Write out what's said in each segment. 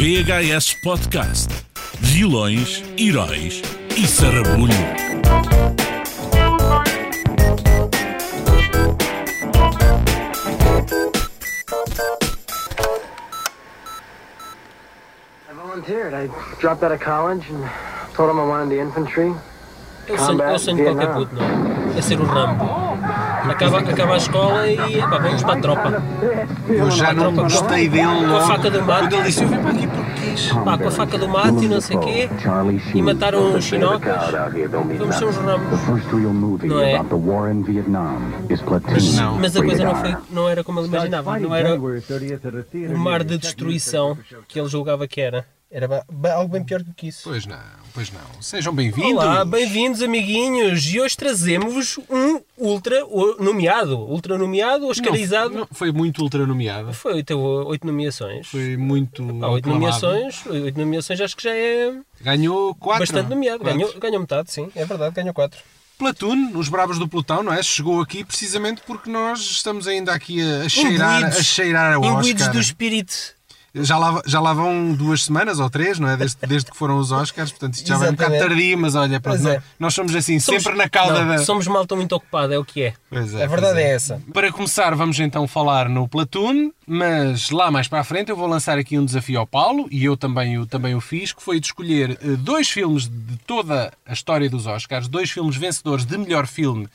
VHS Podcast. Vilões, heróis e sarrabulho. I volunteered. I dropped out of college and told him I wanted the infantry. Eu sonho, eu de qualquer puto, não é? É ser o Rambo. Acaba, acaba a escola e pá, vamos para a tropa. Eu já não tropa, gostei dele Com a faca do mato. Quando ele disse, eu vim para aqui porque quis. Pá, com a faca do mato e não sei o quê. E mataram os chinocas. Vamos ser uns Rambos. Não é? Mas, Não. mas a coisa não, foi, não era como ele imaginava. Não era o mar de destruição que ele julgava que era. Era algo bem pior do que isso. Pois não, pois não. Sejam bem-vindos. Olá, bem-vindos amiguinhos! E hoje trazemos um ultra nomeado. Ultra nomeado, Não, oscarizado. não, foi muito ultra nomeada. Foi, teve oito nomeações. Foi muito. Há oito nomeações, oito nomeações acho que já é Ganhou quatro. bastante nomeado. Quatro. Ganhou, ganhou metade, sim, é verdade, ganhou quatro. Platoon, os bravos do pelotão, não é? Chegou aqui precisamente porque nós estamos ainda aqui a, cheirar, a cheirar a imbuídos Oscar. do espírito. Já lá, já lá vão duas semanas ou três, não é? Desde, desde que foram os Oscars, portanto isto já vai um bocado tardio, mas olha, pronto, é. nós, nós somos assim, Somos- sempre na cauda não, da. Somos malta muito ocupada, é o que é. Pois é, a verdade pois é. essa. Para começar, vamos então falar no Platoon, mas lá mais para a frente eu vou lançar aqui um desafio ao Paulo, e eu também, o- também o fiz, que foi de escolher eh, dois filmes de toda a história dos Oscars, dois filmes vencedores de melhor filme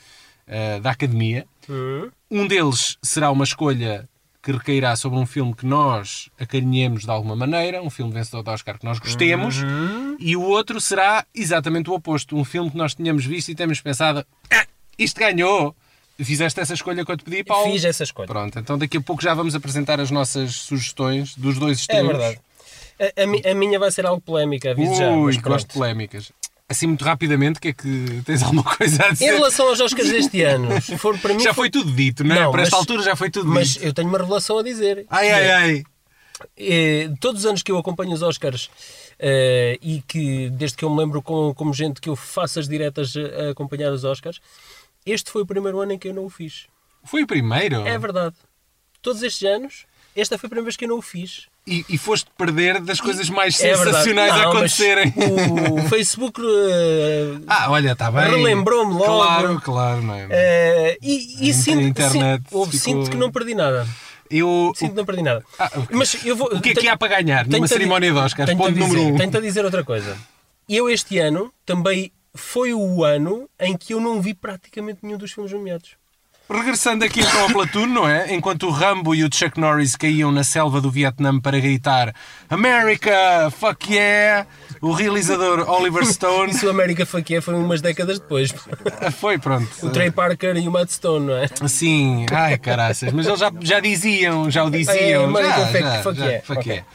eh, da Academia. Hum. Um deles será uma escolha que recairá sobre um filme que nós acarinhemos de alguma maneira, um filme vencedor do Oscar que nós gostemos, Uhum. e o outro será exatamente o oposto, um filme que nós tínhamos visto e temos pensado, "Ah, isto ganhou. Fizeste essa escolha que eu te pedi, Paulo? Fiz essa escolha. Pronto, então daqui a pouco já vamos apresentar as nossas sugestões dos dois É extremos. verdade. A, a a minha vai ser algo polémica, aviso já. Ui, gosto de polémicas. Assim, muito rapidamente, que é que tens alguma coisa a Em dizer? relação aos Oscars deste ano, for para mim. Já foi tudo dito, não é? Não, Para esta mas- altura já foi tudo Mas dito. eu tenho uma revelação a dizer. Ai, ai, ai. É, todos os anos que eu acompanho os Oscars eh, e que desde que eu me lembro com, como gente que eu faço as diretas a, a acompanhar os Oscars, este foi o primeiro ano em que eu não o fiz. Foi o primeiro? É verdade. Todos estes anos, esta foi a primeira vez que eu não o fiz. E, e foste perder das coisas mais É sensacionais a Não, mas acontecerem. O Facebook eh, Ah, olha, está bem. Relembrou-me logo. Claro, claro, não é? eh, e, e A sinto, internet sinto, ficou- sinto que não perdi nada. Eu, Sinto que não perdi nada. Ah, ok. Mas eu vou, o que é que há para ganhar numa a cerimónia de Oscars? a Ponto número dizer- um. Tenho-te a dizer outra coisa. Eu este ano também foi o ano em que eu não vi praticamente nenhum dos filmes nomeados. Regressando aqui então ao Platoon, não é? Enquanto o Rambo e o Chuck Norris caíam na selva do Vietnã para gritar America, fuck yeah, o realizador Oliver Stone Isso o América foi que é, foi umas décadas depois. foi, pronto. O Trey Parker e o Matt Stone, não é? Sim, ai caraças, mas eles já, já diziam, já o É, diziam. American já, fuck- já, fuck yeah, fuck ok. yeah.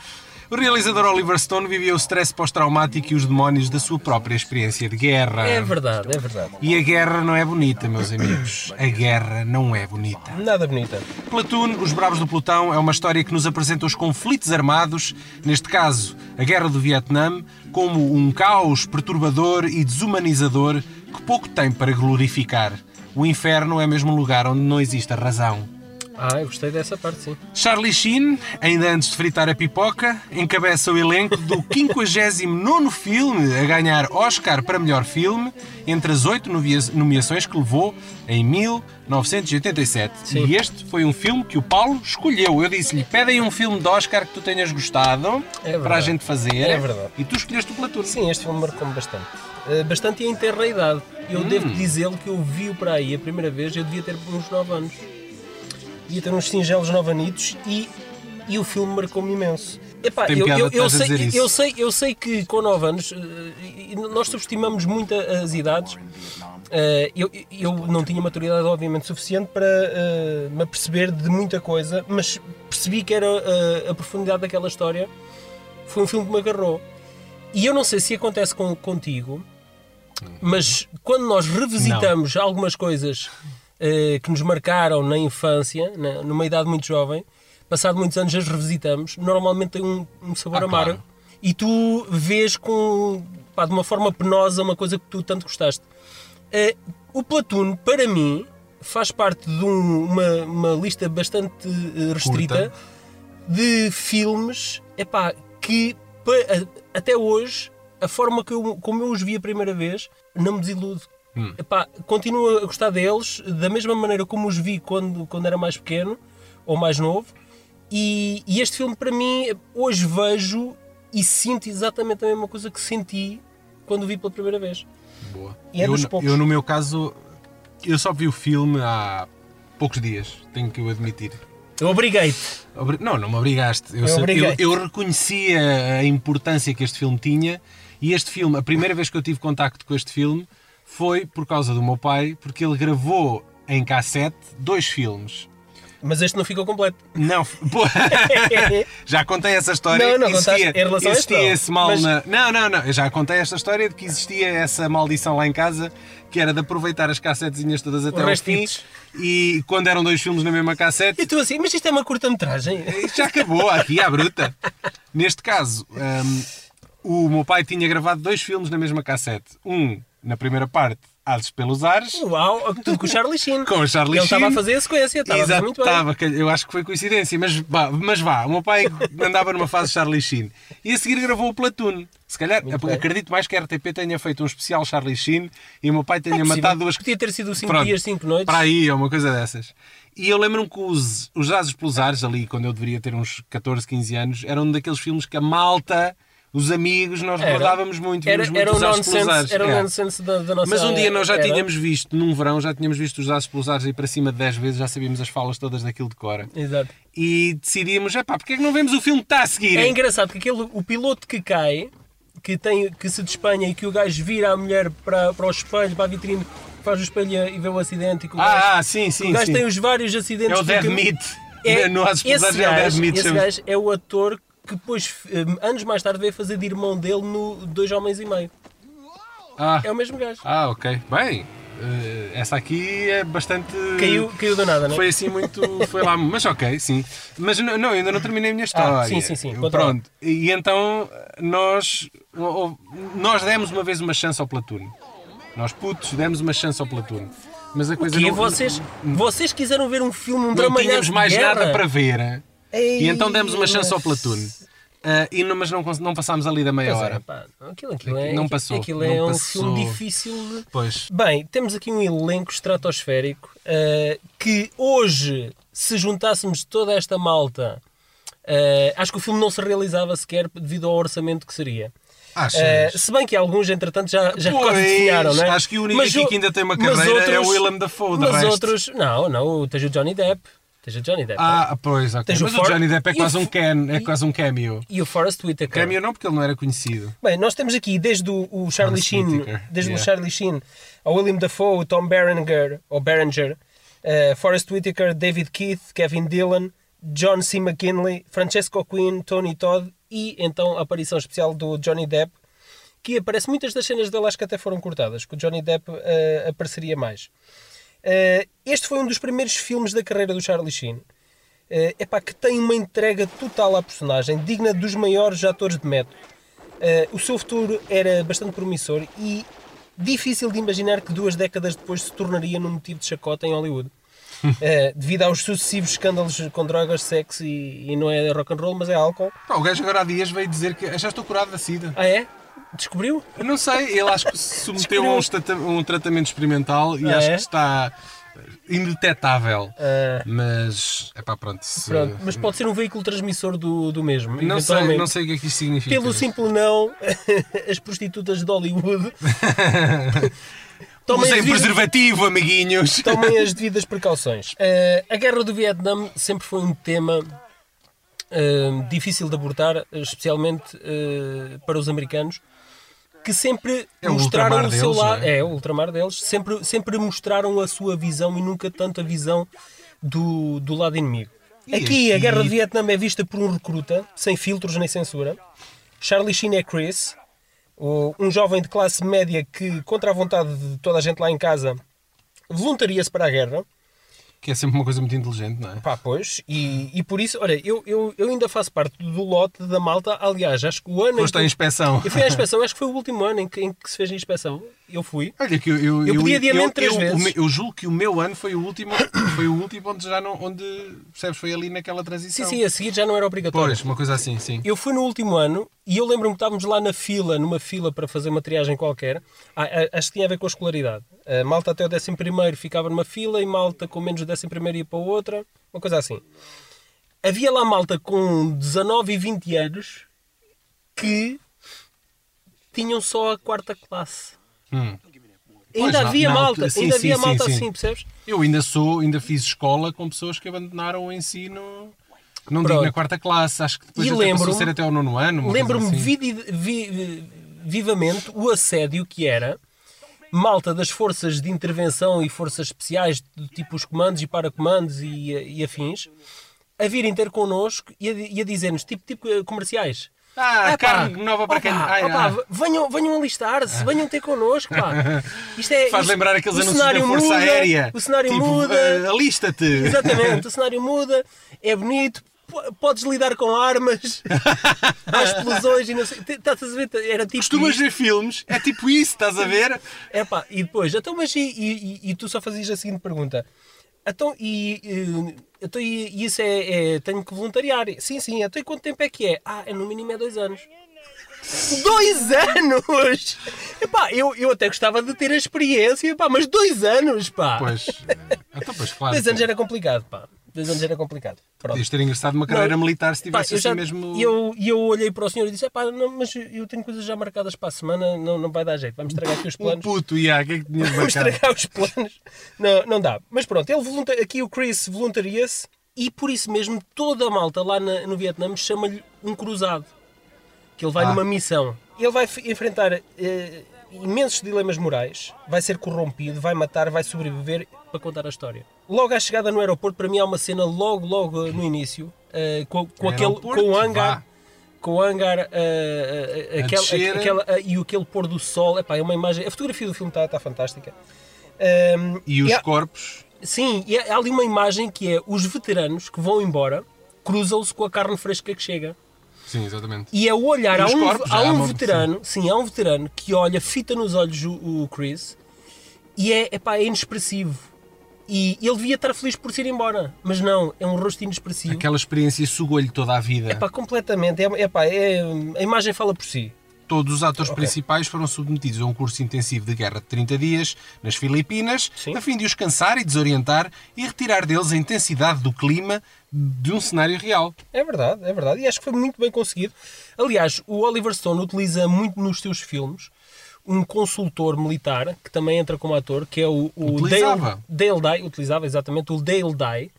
O realizador Oliver Stone viveu o stress pós-traumático e os demónios da sua própria experiência de guerra. É verdade, é verdade. E a guerra não é bonita, meus amigos. A guerra não é bonita. Nada bonita. Platoon, Os Bravos do Pelotão, é uma história que nos apresenta os conflitos armados, neste caso, a Guerra do Vietnã, como um caos perturbador e desumanizador que pouco tem para glorificar. O inferno é mesmo um lugar onde não existe a razão. Ah, eu gostei dessa parte, sim. Charlie Sheen, ainda antes de fritar a pipoca, encabeça o elenco do 59 filme a ganhar Oscar para melhor filme, entre as oito nomeações que levou em 1987. Sim. E este foi um filme que o Paulo escolheu. Eu disse-lhe: pedem um filme de Oscar que tu tenhas gostado É para a gente fazer. É verdade. E tu escolheste o Platoon. Sim, este filme marcou-me bastante. Eh, bastante e em terra idade. Eu Hum. devo dizê-lo que eu vi-o para aí a primeira vez, eu devia ter uns 9 anos. Devia ter uns singelos 9 anitos e, e o filme marcou-me imenso. Epá, eu, eu, eu, a sei, eu, sei, eu sei que com 9 anos eh, nós subestimamos muito as idades. Eh, eu, eu não tinha maturidade, obviamente, suficiente para eh, me aperceber de muita coisa, mas percebi que era eh, a profundidade daquela história. Foi um filme que me agarrou. E eu não sei se acontece com, contigo, mas quando nós revisitamos algumas coisas que nos marcaram na infância, na- numa idade muito jovem, passado muitos anos as revisitamos, normalmente tem um, um sabor Ah, amargo. claro. E tu vês com, pá, de uma forma penosa uma coisa que tu tanto gostaste. Eh, o Platoon, para mim, faz parte de um- uma, uma lista bastante eh, restrita Curta. de filmes epá, que pa- até hoje, a forma que eu, como eu os vi a primeira vez, não me desilude. Epá, continuo a gostar deles da mesma maneira como os vi quando, quando era mais pequeno ou mais novo. E, e este filme, para mim, hoje vejo e sinto exatamente a mesma coisa que senti quando o vi pela primeira vez. Boa. E é eu, dos no- poucos. eu, no meu caso, eu só vi o filme há poucos dias, tenho que o admitir. Eu obriguei-te. Obri- Não, não me obrigaste. Eu, Eu eu, eu reconhecia a importância que este filme tinha e este filme, a primeira vez que eu tive contacto com este filme foi por causa do meu pai, porque ele gravou em cassete dois filmes. Mas este não ficou completo. Não, pô, já contei essa história. Não, não existia, contaste. Em relação a existia este não. esse mal Mas- na. Não, não, não. Eu já contei esta história de que existia essa maldição lá em casa, que era de aproveitar as cassetezinhas todas até ao fim. E quando eram dois filmes na mesma cassete, E tu assim, mas isto é uma curta-metragem. isto já acabou aqui à bruta. Neste caso, hum, o meu pai tinha gravado dois filmes na mesma cassete. Um na primeira parte, Ases pelos Ares, Uau, tudo com o Charlie Sheen. com o Charlie Ele estava a Sheen. fazer a sequência, estava a Exato, muito bem. estava, que eu acho que foi coincidência, mas vá, mas vá, o meu pai andava numa fase Charlie Sheen e a seguir gravou o Platoon. Se calhar, Muito bem. acredito mais que a RTP tenha feito um especial Charlie Sheen e o meu pai tenha É matado duas Podia ter sido 5 Pronto, dias, 5 noites. Para aí, ou uma coisa dessas. E eu lembro-me que os, os Ases pelos Ares, ali, quando eu deveria ter uns 14, 15 anos, eram um daqueles filmes que a malta, os amigos, nós Era. recordávamos muito. Era, Vimos muito era os nonsense, era o É. nonsense da, da nossa Mas um dia nós já era. tínhamos visto, num verão, já tínhamos visto os Ases pelos aí para cima de 10 vezes, já sabíamos as falas todas daquilo de cora. Exato. E decidíamos, epá, porque é que não vemos o filme que está a seguir? É engraçado que aquele, o piloto que cai, que, tem, que se despenha e que o gajo vira a mulher para, para o espelho, para a vitrine, faz o espelho e vê o acidente e o gajo, Ah, ah, sim, sim, o gajo sim. tem os vários acidentes. É o Dead. Meat. É, no Ares esse é o Dead Meat. esse gajo é o ator que depois, eh, anos mais tarde, veio fazer de irmão dele no Dois Homens e Meio. Ah, É o mesmo gajo. ah, ok. Bem, eh, essa aqui é bastante... Caiu, caiu do nada, não é? Foi assim muito. Foi lá. Mas ok, sim. Mas não, não, ainda não terminei a minha história. Ah, sim, sim, sim, Pronto. E então nós. Nós demos uma vez uma chance ao Platoon. Nós putos demos uma chance ao Platoon. Mas a coisa Que não. vocês, vocês quiseram ver um filme, um não dramalhado tínhamos de mais guerra? nada para ver. Ei, E então demos uma chance ao mas- Ah, e não, mas não, não passámos ali da meia Pois é, hora. pá, aquilo, aquilo é, Não passou, Aquilo é não um passou. filme difícil de... Pois. Bem, temos aqui um elenco estratosférico eh, que hoje, se juntássemos toda esta malta, eh, acho que o filme não se realizava sequer devido ao orçamento que seria. Eh, se bem que alguns, entretanto, já, já Pois, quase definharam, não é? acho que o único aqui que ainda tem uma mas carreira é o Willem Dafoe, Mas resto. outros... Não, não, tens o Johnny Depp. Tens o Johnny Depp. Ah, pois, ok. Tens o Mas o For- Johnny Depp é e o quase um, can, é quase um cameo. E o Forrest Whitaker. Cameo não, porque ele não era conhecido. Bem, nós temos aqui desde o, o Charlie Sheen, desde yeah. o Charlie Sheen, ao William Dafoe, Tom Berenger, ou Berenger, eh, Forrest Whitaker, David Keith, Kevin Dillon, John C. McKinley, Francesco Quinn, Tony Todd e então a aparição especial do Johnny Depp, que aparece muitas das cenas dele acho que até foram cortadas, que o Johnny Depp eh, apareceria mais. Eh, este foi um dos primeiros filmes da carreira do Charlie Sheen. É epá, que tem uma entrega total à personagem, digna dos maiores atores de método. Eh, o seu futuro era bastante promissor e difícil de imaginar que duas décadas depois se tornaria num motivo de chacota em Hollywood. Eh, devido aos sucessivos escândalos com drogas, sexo e, e não é rock and roll, mas é álcool. Pá, o gajo agora há dias veio dizer que "Ah, já estou curado da SIDA. Ah é? Descobriu? Eu não sei, ele acho que se submeteu a um, tratamento experimental e Ah, acho é? que está indetetável. Ah, Mas, é pá, pronto. se- pronto, mas pode ser um veículo transmissor do, do mesmo. não, sei, não sei o que é que isto significa. Pelo simples não, as prostitutas de Hollywood tomem Usem preservativo, amiguinhos. tomem as devidas precauções. Eh, a guerra do Vietnã sempre foi um tema eh, difícil de abordar, especialmente para os americanos, que sempre É o mostraram o seu lado. é? É, o ultramar deles. Sempre, sempre mostraram a sua visão e nunca tanto a visão do, do lado inimigo. E Aqui, a aqui- guerra do Vietnã é vista por um recruta, sem filtros nem censura. Charlie Sheen é Chris, um jovem de classe média que, contra a vontade de toda a gente lá em casa, voluntaria-se para a guerra. Que é sempre uma coisa muito inteligente, não é? Pá, pois, e, e por isso, olha, eu, eu, eu ainda faço parte do lote da malta. Aliás, acho que o ano. Foste à inspeção. Eu fui à inspeção, acho que foi o último ano em que, em que se fez a inspeção. Eu fui. Olha que eu, eu, Eu pedi adiamento três eu, vezes. eu julgo que o meu ano foi o último, foi o último onde já não, onde, percebes, foi ali naquela Sim, transição. sim, a seguir já não era obrigatório. Pois, uma coisa assim, sim. Eu fui no último ano e eu lembro-me que estávamos lá na fila, numa fila para fazer uma triagem qualquer. Ah, ah, acho que tinha a ver com a escolaridade. A malta até o 11 ficava numa fila e malta com menos do 11 ia para outra. Uma coisa assim. Havia lá malta com 19 e 20 anos que tinham só a quarta classe. Hum. Ainda Pois, na- havia na malta, altura- sim, ainda sim, havia sim, malta sim. assim, percebes? Eu ainda sou, ainda fiz escola com pessoas que abandonaram o ensino, não digo Pronto. na quarta classe, acho que depois E lembro-me- ser até ao nono ano. Lembro-me assim. vidi- vi- vivamente o assédio que era malta das forças de intervenção e forças especiais, do tipo os comandos e paracomandos e, e afins, a virem ter connosco e a, e a dizer-nos, tipo, tipo eh, comerciais. Ah, pá, carne nova para opa, quem. Ai, opa, ah. venham, venham alistar-se, venham ter connosco, pá. Isto é, Faz isto- lembrar aqueles anúncios da Força muda, Aérea. O cenário tipo, muda. ah, Alista-te. Exatamente, o cenário muda, é bonito, podes lidar com armas, há explosões e não sei. Estás a ver? Era tipo. Costumas ver filmes, é tipo isso, estás a ver? Epá, e depois, então, mas e, e- e- tu só fazias a seguinte pergunta: então, e, e- então, e, isso é, é- Tenho que voluntariar? Sim, sim, então e quanto tempo é que é? Ah, é no mínimo é dois anos. Dois anos! Epá, eu, eu até gostava de ter a experiência, pá, mas dois anos, pá! Pois. Então, pois, claro. Dois anos era complicado, pá. Dois anos era complicado. Pronto. Podias ter ingressado numa carreira Não, militar se Pá, tivesse assim já- mesmo. E eu, e eu olhei para o senhor e disse: "Epá, não, mas eu tenho coisas já marcadas para a semana, não, não vai dar jeito, vamos estragar aqui os Um planos. puto, ia, o que é que tinhas Vamos marcado? estragar os planos. Não, não dá. Mas pronto, ele volunta- aqui o Chris voluntaria-se e por isso mesmo toda a malta lá na- no Vietnã chama-lhe um cruzado. Que ele vai Ah. numa missão. Ele vai enfrentar eh, imensos dilemas morais, vai ser corrompido, vai matar, vai sobreviver para contar a história. Logo à chegada no aeroporto, para mim há uma cena logo, logo no início, eh, com, com aquele, com o hangar, Vá. com o hangar eh, A aquela, descer. aquela- e aquele pôr do sol. Epá, é uma imagem. A fotografia do filme está está fantástica. Ehm, E os há- corpos. Sim, e há ali uma imagem que é os veteranos que vão embora cruzam-se com a carne fresca que chega. Sim, exatamente. E é o olhar, E há os um, corpos, há há um veterano, sim. há um veterano que olha, fita nos olhos o, o Chris e é, epá, é inexpressivo. E ele devia estar feliz por se ir embora, mas não, é um rosto inexpressivo. Aquela experiência sugou-lhe toda a vida. Epá, completamente, é, epá, é, a imagem fala por si. Todos os atores principais foram submetidos a um curso intensivo de guerra de 30 dias nas Filipinas, Sim. a fim de os cansar e desorientar e retirar deles a intensidade do clima de um cenário real. É verdade, é verdade. E acho que foi muito bem conseguido. Aliás, o Oliver Stone utiliza muito nos seus filmes um consultor militar, que também entra como ator, que é o, o Utilizava. Dale, Dale Dye, utilizava exatamente, o Dale Dye.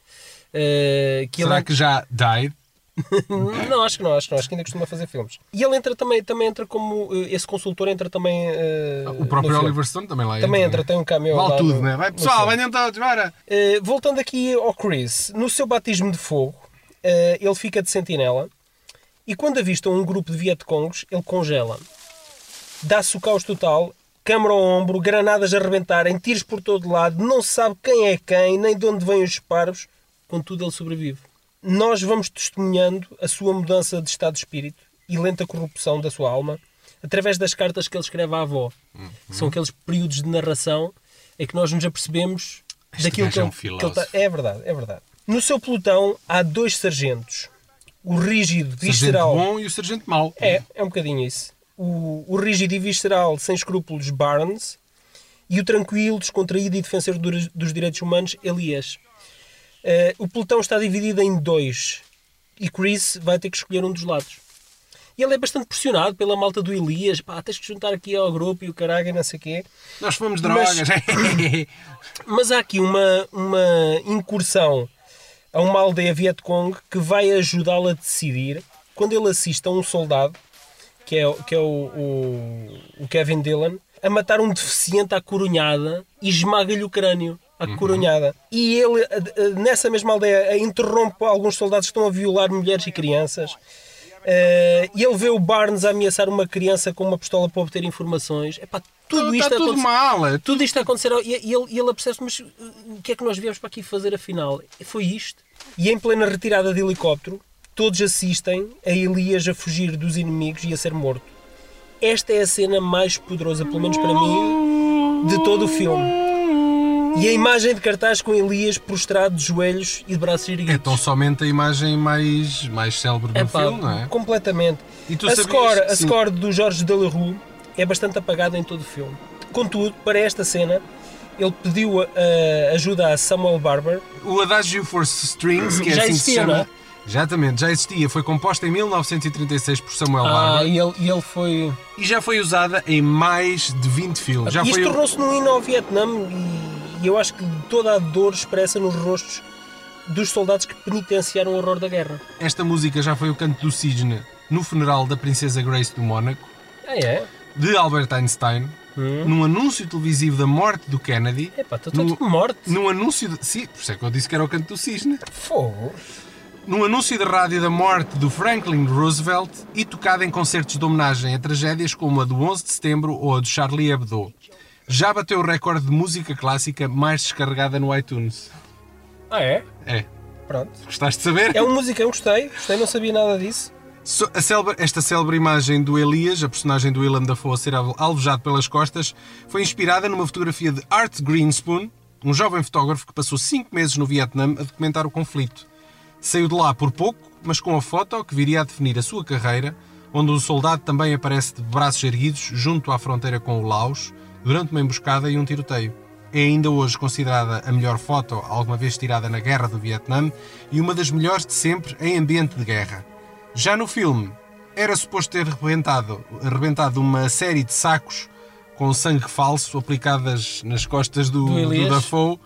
eh, que Será ele, que já died? Não, acho que não, acho que não, acho que ainda costuma fazer filmes. E ele entra também, também entra como, eh, esse consultor entra também eh, O próprio. Oliver Stone também lá Também entra, né? tem um cameo Vale tudo, no- né? Vai pessoal, venham todos, bora! Eh, voltando aqui ao Chris, no seu batismo de fogo, ele fica de sentinela e quando avistam um grupo de Vietcongs, ele congela. Dá-se o caos total, câmara ao ombro, granadas a arrebentarem, tiros por todo lado, não se sabe quem é quem, nem de onde vêm os disparos, contudo ele sobrevive. Nós vamos testemunhando a sua mudança de estado de espírito e lenta corrupção da sua alma através das cartas que ele escreve à avó. São aqueles períodos de narração em que nós nos apercebemos Este daquilo que é ele, um que ele filósofo. tá- É verdade, é verdade. No seu pelotão há dois sargentos. O rígido, O sargento visceral. bom e o sargento mau. É, é um bocadinho isso. O, o rígido e visceral, sem escrúpulos, Barnes. E o tranquilo, descontraído e defensor dos, dos direitos humanos, Elias. Eh, o pelotão está dividido em dois. E Chris vai ter que escolher um dos lados. E ele é bastante pressionado pela malta do Elias. Pá, tens que juntar aqui ao grupo e o caralho, e não sei o quê. Nós fomos Mas- drogas. Mas há aqui uma, uma incursão a uma aldeia Vietcong que vai ajudá-lo a decidir quando ele assiste a um soldado, que é, o- que é o, o, o Kevin Dillon, a matar um deficiente à coronhada e esmaga-lhe o crânio. À coronhada. E ele, nessa mesma aldeia, interrompe alguns soldados que estão a violar mulheres e crianças. Eh, e ele vê o Barnes a ameaçar uma criança com uma pistola para obter informações. Epá, tudo isto está tudo mal. é Tudo isto a acontecer e, e ele, e ele apercebe-se, mas uh, o que é que nós viemos para aqui fazer afinal? Foi isto. E em plena retirada de helicóptero, todos assistem a Elias a fugir dos inimigos e a ser morto. Esta é a cena mais poderosa, pelo menos para mim, de todo o filme. E a imagem de cartaz com Elias prostrado de joelhos e de braços É erguidos. tão somente a imagem mais, mais célebre do Epá, filme, não é? Completamente. A, score, a sim. score do Jorge Delarue é bastante apagada em todo o filme. Contudo, para esta cena, ele pediu a ajuda a Samuel Barber. O Adagio for Strings, que é Já assim existia, que se não chama. é? Exatamente, já existia. Foi composta em 1936 por Samuel Ah, Barber e ele, e ele foi. e já foi usada em mais de 20 filmes. Já Isto foi tornou-se num hino ao Vietnã e, eu acho que toda a dor expressa nos rostos dos soldados que penitenciaram o horror da guerra. Esta música já foi o canto do cisne no funeral da princesa Grace do Mónaco, Ah, é? de Albert Einstein, Hum. num anúncio televisivo da morte do Kennedy, Epá, estou No- todo morte. num anúncio de... Sim, por isso é que eu disse que era o canto do cisne. Fogo. Num anúncio de rádio da morte do Franklin Roosevelt e tocada em concertos de homenagem a tragédias como a do 11 de setembro ou a do Charlie Hebdo. Já bateu o recorde de música clássica mais descarregada no iTunes. Ah, é? É. Pronto. Gostaste de saber? É um musicão, gostei. Gostei, não sabia nada disso. So- a célebre- esta célebre imagem do Elias, a personagem do Willem Dafoe a ser al- alvejado pelas costas, foi inspirada numa fotografia de Art Greenspoon, um jovem fotógrafo que passou cinco meses no Vietnã a documentar o conflito. Saiu de lá por pouco, mas com a foto que viria a definir a sua carreira, onde o soldado também aparece de braços erguidos junto à fronteira com o Laos, durante uma emboscada e um tiroteio. É ainda hoje considerada a melhor foto alguma vez tirada na Guerra do Vietnã e uma das melhores de sempre em ambiente de guerra. Já no filme, era suposto ter arrebentado, arrebentado uma série de sacos com sangue falso aplicadas nas costas do, Do do. Dafoe,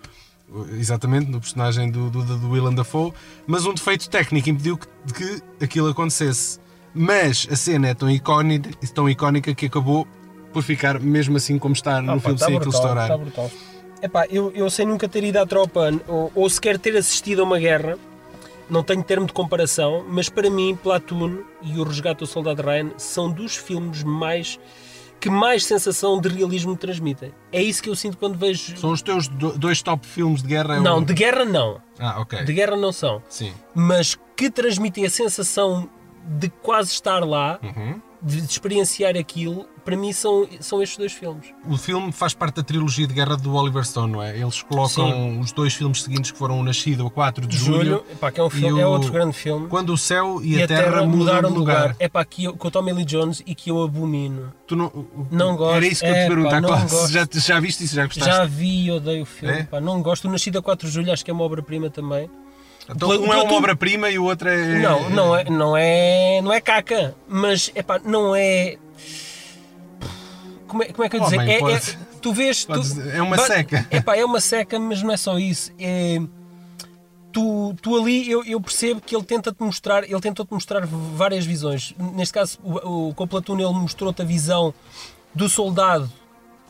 exatamente, do personagem do, do, do Willem Dafoe, mas um defeito técnico impediu que, que aquilo acontecesse. Mas a cena é tão icónica, tão icónica que acabou por ficar mesmo assim como está no Ah, filme tá sem aquilo brutal, estourar. tá brutal. Epá, eu, eu sem nunca ter ido à tropa ou, ou sequer ter assistido a uma guerra, não tenho termo de comparação, mas para mim Platoon e o Resgate do Soldado Ryan são dos filmes mais que mais sensação de realismo transmitem. É isso que eu sinto quando vejo. São os teus do- dois top filmes de guerra? é Não, de guerra não. Ah, ok. De guerra não são. Sim. Mas que transmitem a sensação de quase estar lá, Uhum. De, de experienciar aquilo, para mim são, são estes dois filmes. O filme faz parte da trilogia de guerra do Oliver Stone, não é? Eles colocam os dois filmes seguintes que foram o Nascido a 4 de julho. julho, epá, que é, um e filme, é o- outro grande filme. Quando o céu e, a, terra, mudam de lugar. É para aqui com o Tommy Lee Jones e que eu abomino. Tu não, Não gosto. Era isso que eu te É, gosto. já, já viste isso? Já gostaste? Já vi e odeio o filme. É? pá, não gosto. O Nascido a 4 de Julho acho que é uma obra-prima também. Então, um é uma obra-prima e o outro é. Não, não é, não é, não é caca, mas epá, não é. Como é, como é que eu ia dizer? Homem, é, pode- é- tu vês. Tu, é uma ba- seca. Epá, é uma seca, mas não é só isso. É, tu, tu ali, eu, eu percebo que ele tenta-te mostrar, ele tentou-te mostrar várias visões. Neste caso, o, o, com o Platoon, ele mostrou-te a visão do soldado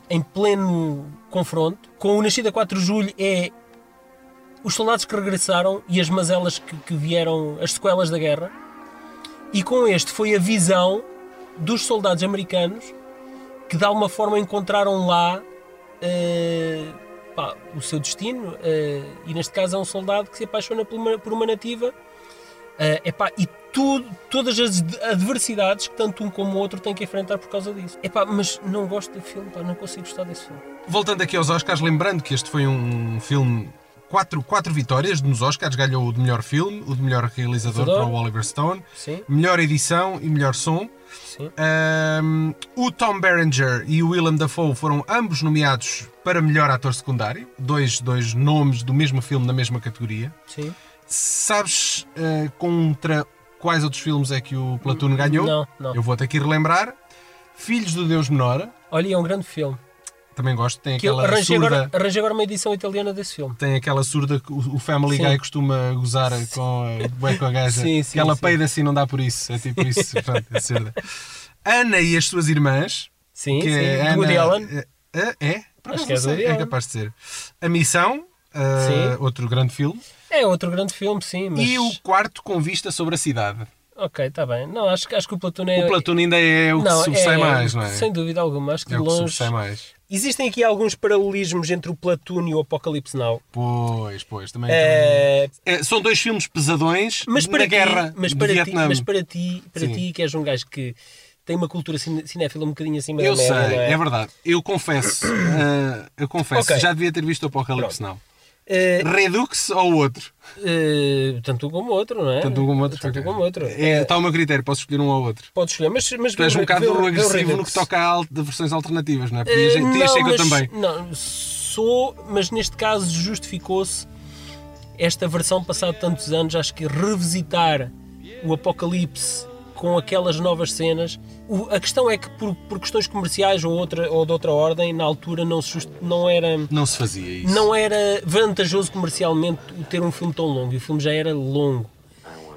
em pleno confronto. Com o Nascido a 4 de Julho é os soldados que regressaram e as mazelas que, que vieram, as sequelas da guerra. E com este foi a visão dos soldados americanos que de alguma forma encontraram lá eh, pá, o seu destino. eh, e neste caso é um soldado que se apaixona por uma, por uma nativa. eh, epá, e tudo, todas as ad- adversidades que tanto um como o outro têm que enfrentar por causa disso. Epá, mas não gosto do filme, pá, não consigo gostar desse filme. Voltando aqui aos Oscars, lembrando que este foi um filme. Quatro, quatro vitórias nos Oscars, ganhou o de melhor filme, o de melhor realizador para o Oliver Stone, Sim, melhor edição e melhor som. Um, o Tom Berenger e o Willem Dafoe foram ambos nomeados para melhor ator secundário, dois, dois nomes do mesmo filme na mesma categoria. sim. Sabes uh, contra quais outros filmes é que o Platoon ganhou? Não, não. Eu vou-te aqui relembrar. Filhos do Deus Menor, Olha, é um grande filme. Também gosto, tem Que aquela arranjei surda. agora, arranjei agora uma edição italiana desse filme. Tem aquela surda que o Family Sim. Guy costuma gozar com a, com a gaja. Sim, sim, que ela sim. peida assim, não dá por isso. É tipo isso. pronto, é surda. Ana e as suas irmãs. Sim, que sim. é Ana, Woody Allen. É? é? Por Acho que é sei, é capaz de ser. A Missão, uh, Sim. outro grande filme. É outro grande filme, sim, mas... E o quarto com vista sobre a cidade. Ok, está bem. Não, acho, que- acho que o Platoon é. O Platoon ainda é o que não, se sobressai é, mais, não é? Sem dúvida alguma. Acho que É de o que longe. mais. Existem aqui alguns paralelismos entre o Platoon e o Apocalipse Now. Pois, pois, também. É, também. É, são dois filmes pesadões mas para na ti, guerra mas para ti, Vietnã. mas para ti, para Sim. ti que és um gajo que tem uma cultura cinéfila um bocadinho acima Eu da média, sei, não é? é verdade. Eu confesso, ah, eu confesso, Ok. já devia ter visto o Apocalipse Now. Eh, Redux ou outro? eh, tanto um como outro, não é? Tanto um como outro. Tanto um como outro. É, está o meu critério, posso escolher um ou outro. Podes escolher, mas, mas Tu és um bocado o agressivo no que toca a versões alternativas, não é? Eh, Podias, podias ser que eu mas- também. Não, sou, mas neste caso justificou-se esta versão passado tantos anos. Acho que revisitar o Apocalipse com aquelas novas cenas. O- a questão é que por, por questões comerciais ou, outra, ou de outra ordem, na altura não, se não era. Não se fazia isso. Não era vantajoso comercialmente ter um filme tão longo e o filme já era longo.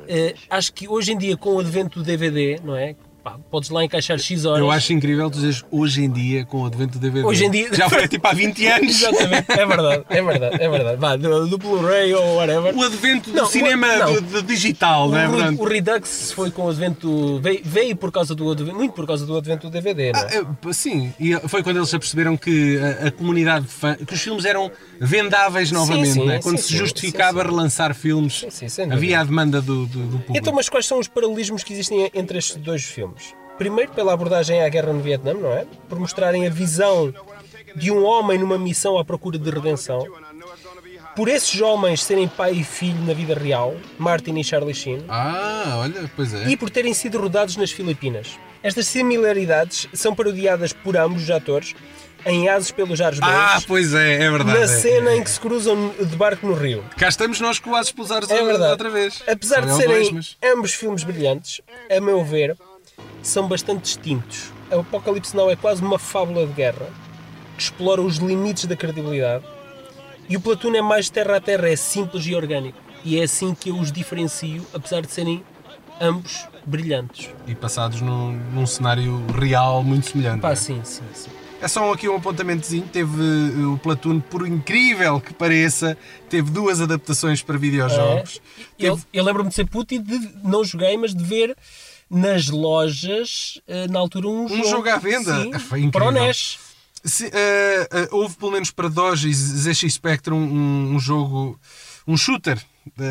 Eh, acho que hoje em dia, com o advento do DVD, não é? Pá, podes lá encaixar X horas. Eu acho incrível tu dizes hoje em dia com o advento do DVD. Hoje em dia- Já foi tipo há 20 anos. Exatamente, é verdade, é verdade, é verdade. Vá, do, do Blu-ray ou whatever. O advento do Não, o- cinema não. do- do digital, não é o, verdade? o Redux foi com o advento. Veio, veio por causa do advento, muito por causa do advento do DVD, não é? Ah, Sim, e foi quando eles se aperceberam que a, a comunidade de fã, que os filmes eram vendáveis novamente, sim, é? quando sim, se sim, justificava sim, sim. relançar filmes, Sim, sim, havia a demanda do, do, do público. Então, mas quais são os paralelismos que existem entre estes dois filmes? Primeiro, pela abordagem à guerra no Vietnã, não é? Por mostrarem a visão de um homem numa missão à procura de redenção. Por esses homens serem pai e filho na vida real, Martin e Charlie Sheen. Ah, olha, pois é. e por terem sido rodados nas Filipinas. Estas similaridades são parodiadas por ambos os atores em Ases pelos Ares 2, Ah, pois é, é verdade. na é. cena em que se cruzam de barco no rio. Cá estamos nós com as pulsares É verdade. outra vez. Apesar São de eles serem dois, mas- ambos filmes brilhantes, a meu ver, são bastante distintos. O Apocalipse Now é quase uma fábula de guerra que explora os limites da credibilidade e o Platoon é mais terra a terra, é simples e orgânico. E é assim que eu os diferencio, apesar de serem ambos brilhantes. E passados num, num cenário real muito semelhante. Pá, sim, sim, sim. É só aqui um apontamentozinho. Teve uh, o Platoon, por incrível que pareça, teve duas adaptações para videojogos. É. Eu, Teve- eu lembro-me de ser puto e de não joguei, mas de ver nas lojas, eh, na altura, um, Um jogo à venda? Sim, Foi incrível. para o NES. Se, uh, uh, houve pelo menos para Doge e ZX Spectrum um, um jogo, um shooter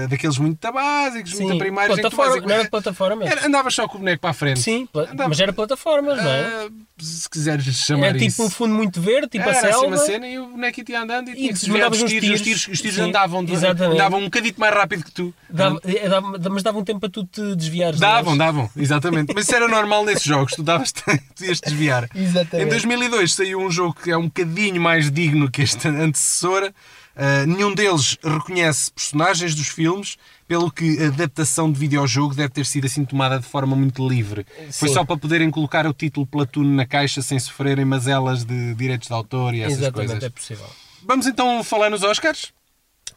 daqueles muito básicos, muito primários. plataforma, vais- não era plataforma. Era- andavas só com o boneco para a frente. Sim, Andava- mas era plataformas, não é? Ah, se quiseres chamar Era tipo isso. um fundo muito verde, tipo era a selva. assim uma cena e o boneco ia andando e, tinha que desviar tiros, os tiros. tiros, os tiros Sim, andavam, exatamente. andavam um bocadito mais rápido que tu. Dava- eh, dava- mas davam tempo para tu te desviares. Davam, deles. davam, exatamente. Mas isso era normal nesses jogos, tu, davas, tu ias desviar. Exatamente. Em 2002 saiu um jogo que é um bocadinho mais digno que este antecessor. Uh, nenhum deles reconhece personagens dos filmes, pelo que a adaptação de videojogo deve ter sido assim tomada de forma muito livre. Foi Sim. só para poderem colocar o título Platoon na caixa sem sofrerem mazelas de direitos de autor e essas Exatamente, coisas. é possível. Vamos então falar nos Oscars?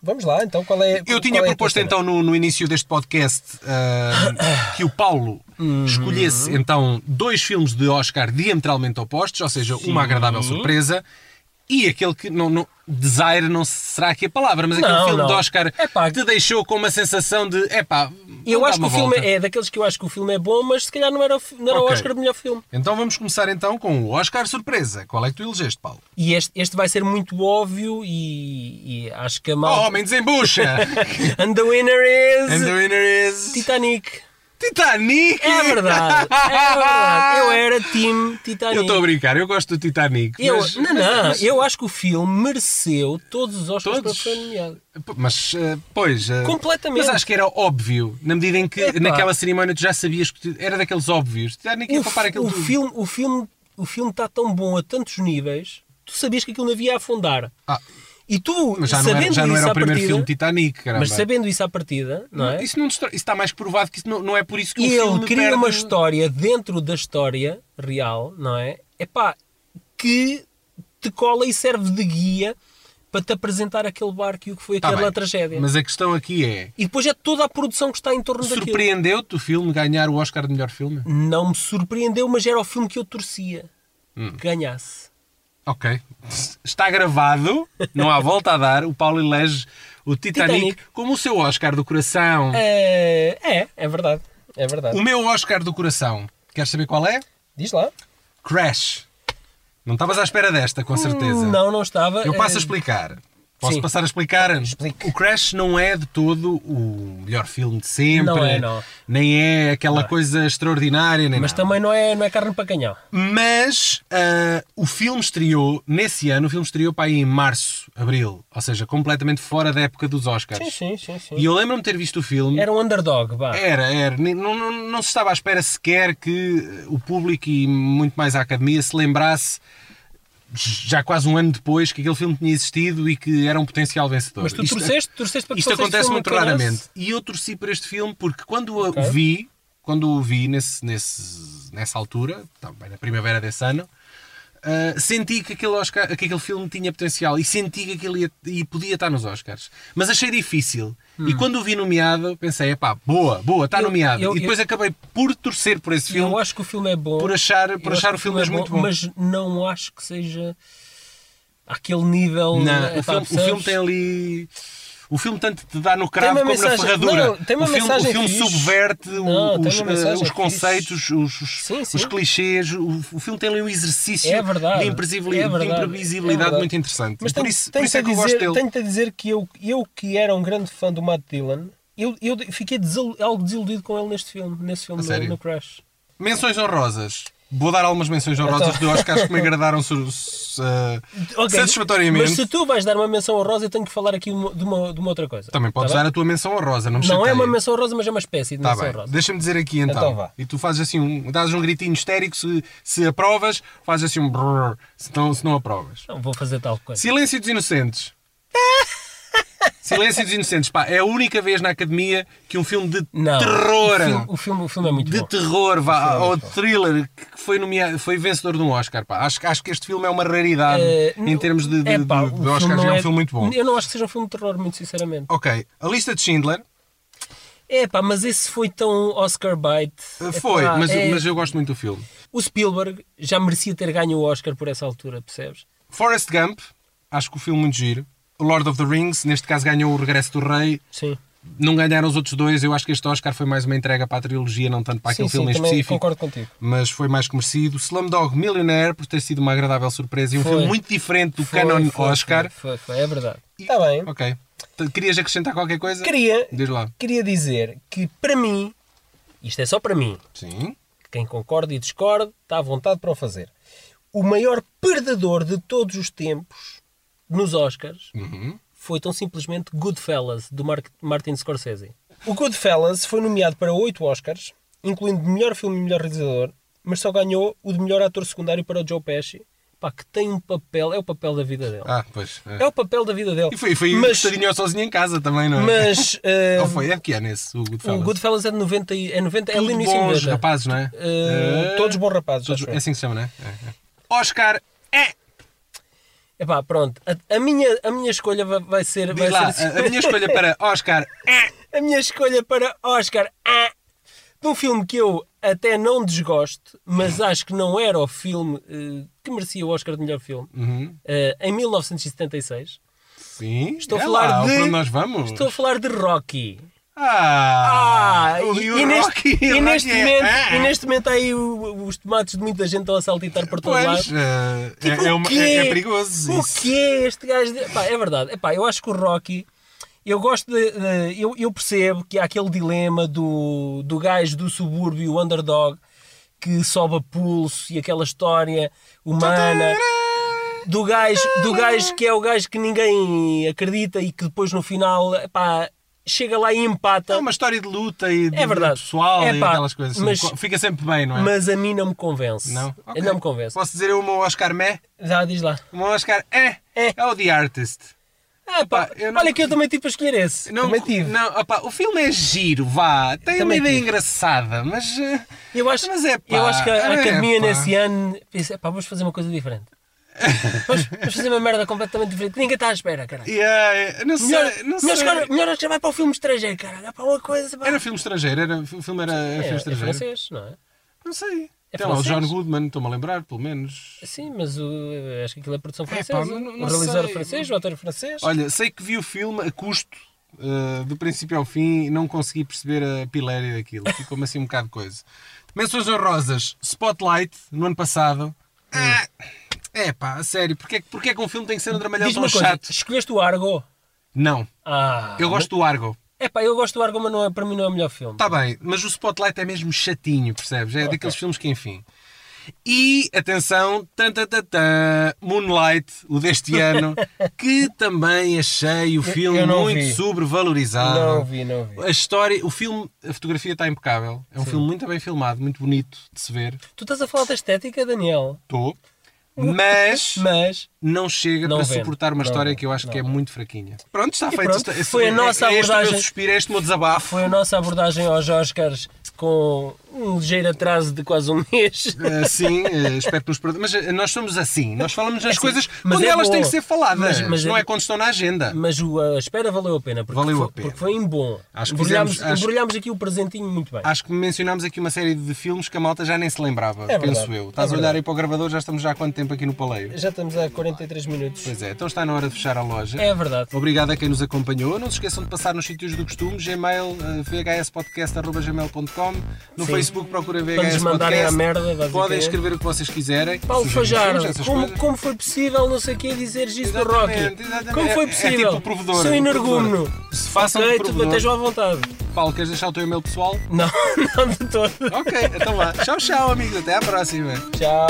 Vamos lá, então, qual é Eu tinha é proposto então no, no início deste podcast ah, que o Paulo Uhum. escolhesse então dois filmes de Oscar diametralmente opostos, ou seja, uma agradável surpresa e aquele que não, não desire não será aqui a palavra, mas aquele Não, filme não. de Oscar Epá. te deixou com uma sensação de epá, Eu acho que o uma filme volta. é daqueles que eu acho que o filme é bom, mas se calhar não era, o não era o Ok. Oscar de melhor filme. Então vamos começar então com o Oscar surpresa. Qual é que tu elegeste, Paulo? E este, este vai ser muito óbvio e, e acho que a Oh, malta... homem, desembucha! And the winner is... And the winner is... Titanic. Titanic! É verdade, é verdade. Eu era time Titanic. Eu estou a brincar, eu gosto do Titanic. Eu- mas- não, não, mas- eu acho que o filme mereceu todos os Oscars Todos? para ser nomeado. Mas, eh, pois. eh, Completamente. Mas acho que era óbvio, na medida em que Epá. naquela cerimónia tu já sabias que era daqueles óbvios. Titanic ia O, papar aquilo o tudo. filme, o, filme, o filme está tão bom a tantos níveis, tu sabias que aquilo não havia a afundar. Ah, E tu, mas já não sabendo era, já não era o primeiro partida, filme Titanic, caramba. mas sabendo isso à partida, não é? Isso, não isso está mais provado que isso não, não é por isso que E o filme ele cria perde- uma história dentro da história real, não é? Epá, que te cola e serve de guia para te apresentar aquele barco e o que foi Tá aquela bem, tragédia. Mas a questão aqui é: E depois é toda a produção que está em torno daquilo. surpreendeu-te o filme ganhar o Oscar de melhor filme? Não me surpreendeu, mas era o filme que eu torcia Hum. que ganhasse. Ok. Está gravado, não há volta a dar. O Paulo elege o Titanic, Titanic. como o seu Oscar do coração. É, é, é verdade. É verdade. O meu Oscar do coração, queres saber qual é? Diz lá. Crash. Não estavas à espera desta, com certeza. Não, não estava. Eu passo a Eh, explicar. Posso sim. passar a explicar? Explique. O Crash não é de todo o melhor filme de sempre. Não é, não. Nem é aquela coisa extraordinária, nem Mas nada. também não é, não é carne para canhão. Mas ah, o filme estreou, nesse ano, o filme estreou para aí em março, abril. Ou seja, completamente fora da época dos Oscars. Sim, sim, sim. sim. E eu lembro-me de ter visto o filme. Era um underdog, vá. Era, era. Não, não, não se estava à espera sequer que o público e muito mais a academia se lembrasse, já quase um ano depois, que aquele filme tinha existido e que era um potencial vencedor. Mas tu Isto- torceste, torceste para que isto acontece muito raramente. E eu torci por este filme porque quando o Ok. vi, quando o vi nesse, nesse, nessa altura, também na primavera desse ano, ah, senti que aquele, Oscar, que aquele filme tinha potencial e senti que aquele ia, e podia estar nos Oscars. Mas achei difícil. E quando o vi nomeado, pensei, epá, boa, boa, está Hum. Eu- nomeado. eu- e depois acabei por torcer por esse filme, Eu acho que o filme é bom. por achar, Eu por achar o filme mesmo é muito bom. Mas não acho que seja aquele nível. Não, eh, o, pá, filme, o filme tem ali. O filme tanto te dá no cravo como mensagem- na ferradura. não, tem uma o filme, mensagem o filme fixe. subverte Não, os, eh, os conceitos, os, os, Sim, sim. os clichês. O, o filme tem ali um exercício É verdade, de, é verdade, de é imprevisibilidade verdade. muito interessante. Mas por isso, por isso é que eu gosto dizer, dele. tenho-te a dizer que eu, eu, que era um grande fã do Matt Dillon, eu, eu fiquei desil- algo desiludido com ele neste filme, nesse filme, no Crash. Menções honrosas. Vou dar algumas menções honrosas Então. de Oscars que me agradaram su- su- eh, satisfatoriamente. Mas se tu vais dar uma menção honrosa, eu tenho que falar aqui de uma, de uma, outra coisa. Também podes Tá dar bem? a tua menção honrosa, não me Não é uma menção honrosa, mas é uma espécie de Tá menção bem, honrosa. deixa-me dizer aqui então. Então. E tu fazes assim, um, dás um gritinho histérico se, se aprovas, fazes assim um brrr, se não, se não aprovas. Não vou fazer tal coisa. Silêncio dos Inocentes. Silêncio dos Inocentes, pá, é a única vez na academia que um filme de Não, terror, O filme, o filme, o filme é muito de bom. terror, vá, é ou bom. thriller, que foi, nomeado, foi vencedor de um Oscar, pá. Acho, acho que este filme é uma raridade Eh, em termos de, de, é pá, de- de Oscars, é um filme muito bom. Eu não acho que seja um filme de terror, muito sinceramente. Ok, a lista de Schindler É pá, mas esse foi tão Oscar bite. eh, foi, Epá, mas, é- mas eu gosto muito do filme. O Spielberg já merecia ter ganho o Oscar por essa altura, percebes? Forrest Gump, acho que o filme muito giro. Lord of the Rings, neste caso ganhou o Regresso do Rei. Sim. Não ganharam os outros dois. Eu acho que este Oscar foi mais uma entrega para a trilogia, não tanto para aquele sim, filme em específico. concordo contigo. Mas foi mais merecido. Slumdog Millionaire, por ter sido uma agradável surpresa. E um Foi. filme muito diferente do Foi, canon foi, Oscar. Foi, foi, foi, é verdade. Está bem. Ok. Querias acrescentar qualquer coisa? Queria, Diz lá. queria dizer que para mim, isto é só para mim, Sim. quem concorda e discorda está à vontade para o fazer. O maior perdedor de todos os tempos nos Oscars Uhum. foi tão simplesmente Goodfellas, do Mar- Martin Scorsese. O Goodfellas foi nomeado para oito Oscars, incluindo melhor filme e melhor realizador, mas só ganhou o de melhor ator secundário para o Joe Pesci, pá, que tem um papel, é o papel da vida dele. Ah, pois. é. É o papel da vida dele. E foi, foi mas, mas... sozinho em casa também, não é? mas eh, Ou foi? É que ano esse, o Goodfellas? o Goodfellas é de 90, e- é 90 é Tudo ali início de bons 90. rapazes, não é? Eh, Eh, todos bons rapazes, todos-. É assim que se chama, não é? É, é. Oscar é Epá, pronto. A, a minha, a minha escolha vai, vai ser. Vai lá, ser a, a minha escolha para Oscar é. a minha escolha para Oscar é de um filme que eu até não desgosto, mas acho que não era o filme eh, que merecia o Oscar de melhor filme. Uhum. Eh, em 1976. Sim, Estou a é falar lá, de. nós vamos. Estou a falar de Rocky. Ah, Ah, o- e, e neste, Rocky, e, o neste é- momento, ah. e neste momento há aí o- os tomates de muita gente estão a saltitar por todo lado. Pois, eh, Tipo, é, é o uma- quê? é- é perigoso O isso. que é este gajo? De... Pá, é verdade. Epá, eu acho que o Rocky. Eu gosto de. de- eu, eu percebo que há aquele dilema do, do gajo do subúrbio, o underdog, que sobe a pulso e aquela história humana. Do gajo, do gajo que é o gajo que ninguém acredita e que depois no final epá, chega lá e empata. É uma história de luta e de, É verdade. de pessoal É e pá, aquelas coisas. assim. mas- Fica sempre bem, não é? Mas a mim não me convence. Não? Ok. Não me convence. Posso dizer o meu Oscar meh? Já diz lá. O meu Oscar é, É. é o The Artist. Ah, pá, não- Olha que eu também tive a escolher esse. Não, também tive. Não, opá, o filme é giro, vá. Tem Também uma ideia tive. engraçada, mas. eh, Eu acho, Mas é pá, eu acho que a é academia nesse ano pá, vamos fazer uma coisa diferente. vamos, vamos fazer uma merda completamente diferente. Ninguém está à espera, caralho. Yeah, não sei. Melhor, não melhor, sei. melhor que vai para o filme estrangeiro, caralho. É para uma coisa. Pá. Era filme estrangeiro, era, o filme era é, filme é estrangeiro. francês, não é? Não sei. É Tem lá o? John Goodman, estou-me a lembrar, pelo menos. Sim, mas o, acho que aquilo é produção pá, francesa. mas não- não o realizador sei. francês, o ator francês. Olha, sei que vi o filme a custo Uh, do princípio ao fim, não consegui perceber a piléria daquilo. Ficou-me assim um bocado de coisa. Menções honrosas. Spotlight, no ano passado. Ah, é pá, a sério. Porquê, porquê que um filme tem que ser um dramalhão tão coisa, chato? escolheste o Argo? Não. Ah, Eu gosto do Argo. É pá, eu gosto do Argo, mas não é, para mim não é o melhor filme. Está bem, mas o Spotlight é mesmo chatinho, percebes? É Ok. daqueles filmes que, enfim. E, atenção, tan, tan, tan, tan, Moonlight, o deste ano, que também achei o filme eu muito vi. sobrevalorizado. Não vi, não vi. A história, o filme, a fotografia está impecável. É um filme muito bem filmado, muito bonito de se ver. Tu estás a falar da estética, Daniel? Estou. Mas Mas não chega Não para vende. suportar uma Não história que eu acho Não que é muito fraquinha. Pronto, está feito. pronto, Este- foi a é- nossa é este meu abordagem. suspiro, é este o meu desabafo. foi a nossa abordagem aos Oscars com um ligeiro atraso de quase um mês. Uh, sim, uh, espero que nos perdoem. Mas uh, nós somos assim, nós falamos as assim, coisas quando é elas bom. têm que ser faladas, Mas- mas não é- é quando estão na agenda. Mas o- a espera valeu a pena. Porque Valeu foi, a pena. Porque foi em bom. Acho que embrulhámos, fizemos- acho- embrulhámos aqui o presentinho muito bem. Acho que mencionámos aqui uma série de filmes que a malta já nem se lembrava, É penso verdade, eu. é Estás a olhar verdade. aí para o gravador, já estamos já há quanto tempo aqui no Paleio? Já estamos a 43 minutos. Pois é, então está na hora de fechar a loja. É verdade. Obrigado a quem nos acompanhou. Não se esqueçam de passar nos sítios do costume, Gmail, vhspodcast.gmail.com No Sim. Facebook nos VHS mandarem a merda. Podem escrever o que vocês quiserem. Paulo Fajardo, como, como foi possível, não sei o quê, dizer isto do Rocky? Exatamente. Como foi É- é possível? tipo o provedor, Sou energúmeno. Se façam ok, de tu estejam à vontade. Paulo, queres deixar o teu e-mail pessoal? Não, não de todo. Ok, então vá. Tchau, tchau, amigos. Até à próxima. Tchau.